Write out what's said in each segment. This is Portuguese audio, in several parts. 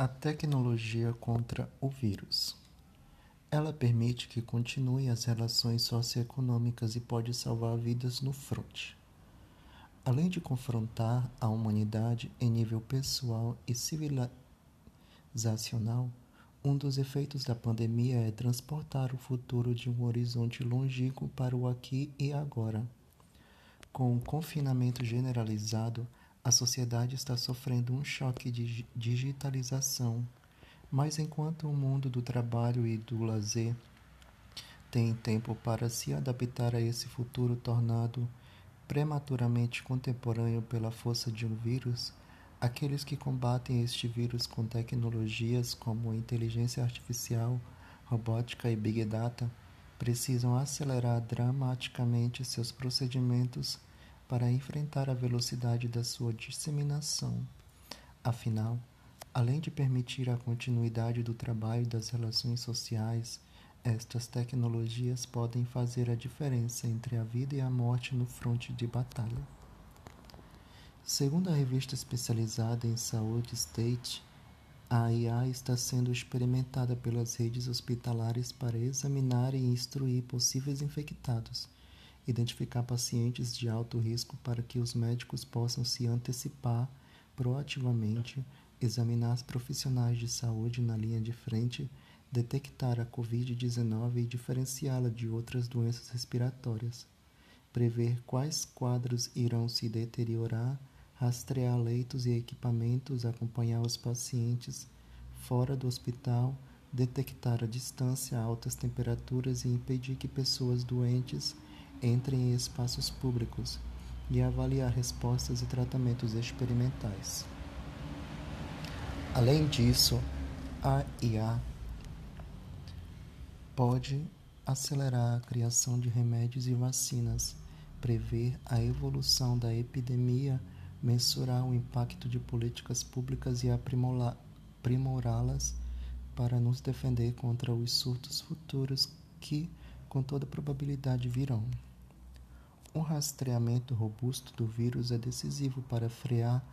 A tecnologia contra o vírus. Ela permite que continuem as relações socioeconômicas e pode salvar vidas no fronte. Além de confrontar a humanidade em nível pessoal e civilizacional, um dos efeitos da pandemia é transportar o futuro de um horizonte longínquo para o aqui e agora. Com o confinamento generalizado, a sociedade está sofrendo um choque de digitalização, mas enquanto o mundo do trabalho e do lazer tem tempo para se adaptar a esse futuro tornado prematuramente contemporâneo pela força de um vírus, aqueles que combatem este vírus com tecnologias como inteligência artificial, robótica e big data precisam acelerar dramaticamente seus procedimentos para enfrentar a velocidade da sua disseminação. Afinal, além de permitir a continuidade do trabalho e das relações sociais, estas tecnologias podem fazer a diferença entre a vida e a morte no fronte de batalha. Segundo a revista especializada em saúde State, a IA está sendo experimentada pelas redes hospitalares para examinar e instruir possíveis infectados identificar pacientes de alto risco para que os médicos possam se antecipar proativamente, examinar os profissionais de saúde na linha de frente, detectar a Covid-19 e diferenciá-la de outras doenças respiratórias, prever quais quadros irão se deteriorar, rastrear leitos e equipamentos, acompanhar os pacientes fora do hospital, detectar a distância, altas temperaturas e impedir que pessoas doentes entrem em espaços públicos e avaliar respostas e tratamentos experimentais. Além disso, a IA pode acelerar a criação de remédios e vacinas, prever a evolução da epidemia, mensurar o impacto de políticas públicas e aprimorá-las para nos defender contra os surtos futuros que, com toda probabilidade, virão. Um rastreamento robusto do vírus é decisivo para frear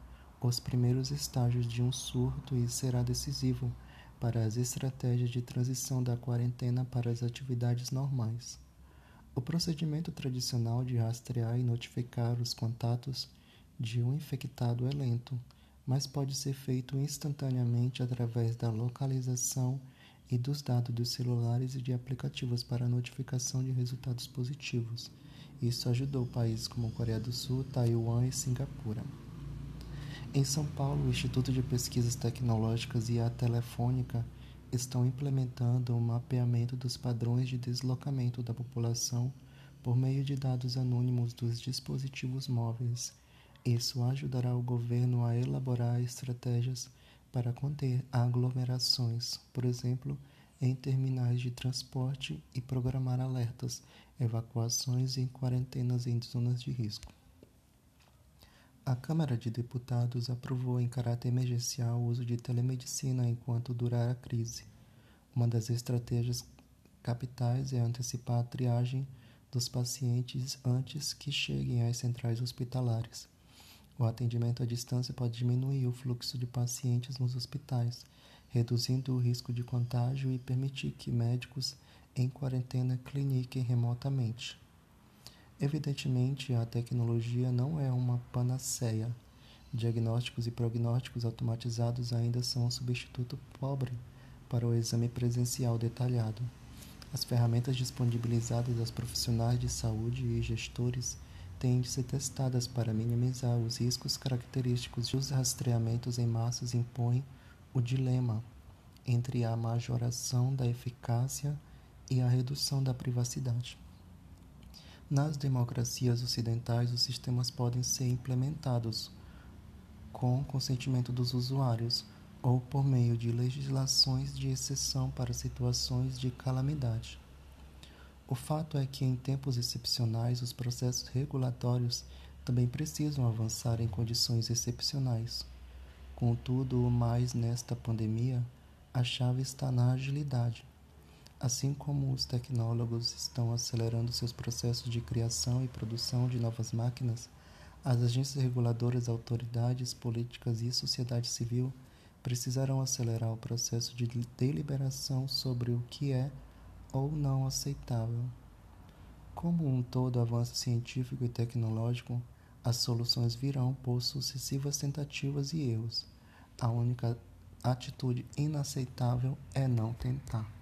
os primeiros estágios de um surto e será decisivo para as estratégias de transição da quarentena para as atividades normais. O procedimento tradicional de rastrear e notificar os contatos de um infectado é lento, mas pode ser feito instantaneamente através da localização e dos dados dos celulares e de aplicativos para notificação de resultados positivos. Isso ajudou países como Coreia do Sul, Taiwan e Singapura. Em São Paulo, o Instituto de Pesquisas Tecnológicas e a Telefônica estão implementando um mapeamento dos padrões de deslocamento da população por meio de dados anônimos dos dispositivos móveis. Isso ajudará o governo a elaborar estratégias para conter aglomerações, por exemplo, em terminais de transporte e programar alertas evacuações e quarentenas em zonas de risco. A Câmara de Deputados aprovou em caráter emergencial o uso de telemedicina enquanto durar a crise. Uma das estratégias capitais é antecipar a triagem dos pacientes antes que cheguem às centrais hospitalares. O atendimento à distância pode diminuir o fluxo de pacientes nos hospitais, reduzindo o risco de contágio e permitir que médicos em quarentena cliniquem remotamente. Evidentemente, a tecnologia não é uma panaceia. Diagnósticos e prognósticos automatizados ainda são um substituto pobre para o exame presencial detalhado. As ferramentas disponibilizadas aos profissionais de saúde e gestores têm de ser testadas para minimizar os riscos característicos e os rastreamentos em massas impõem o dilema entre a majoração da eficácia e a redução da privacidade. Nas democracias ocidentais, os sistemas podem ser implementados com consentimento dos usuários ou por meio de legislações de exceção para situações de calamidade. O fato é que, em tempos excepcionais, os processos regulatórios também precisam avançar em condições excepcionais. Contudo, mais nesta pandemia, a chave está na agilidade Assim como os tecnólogos estão acelerando seus processos de criação e produção de novas máquinas, as agências reguladoras, autoridades políticas e sociedade civil precisarão acelerar o processo de deliberação sobre o que é ou não aceitável. Como um todo avanço científico e tecnológico, as soluções virão por sucessivas tentativas e erros. A única atitude inaceitável é não tentar.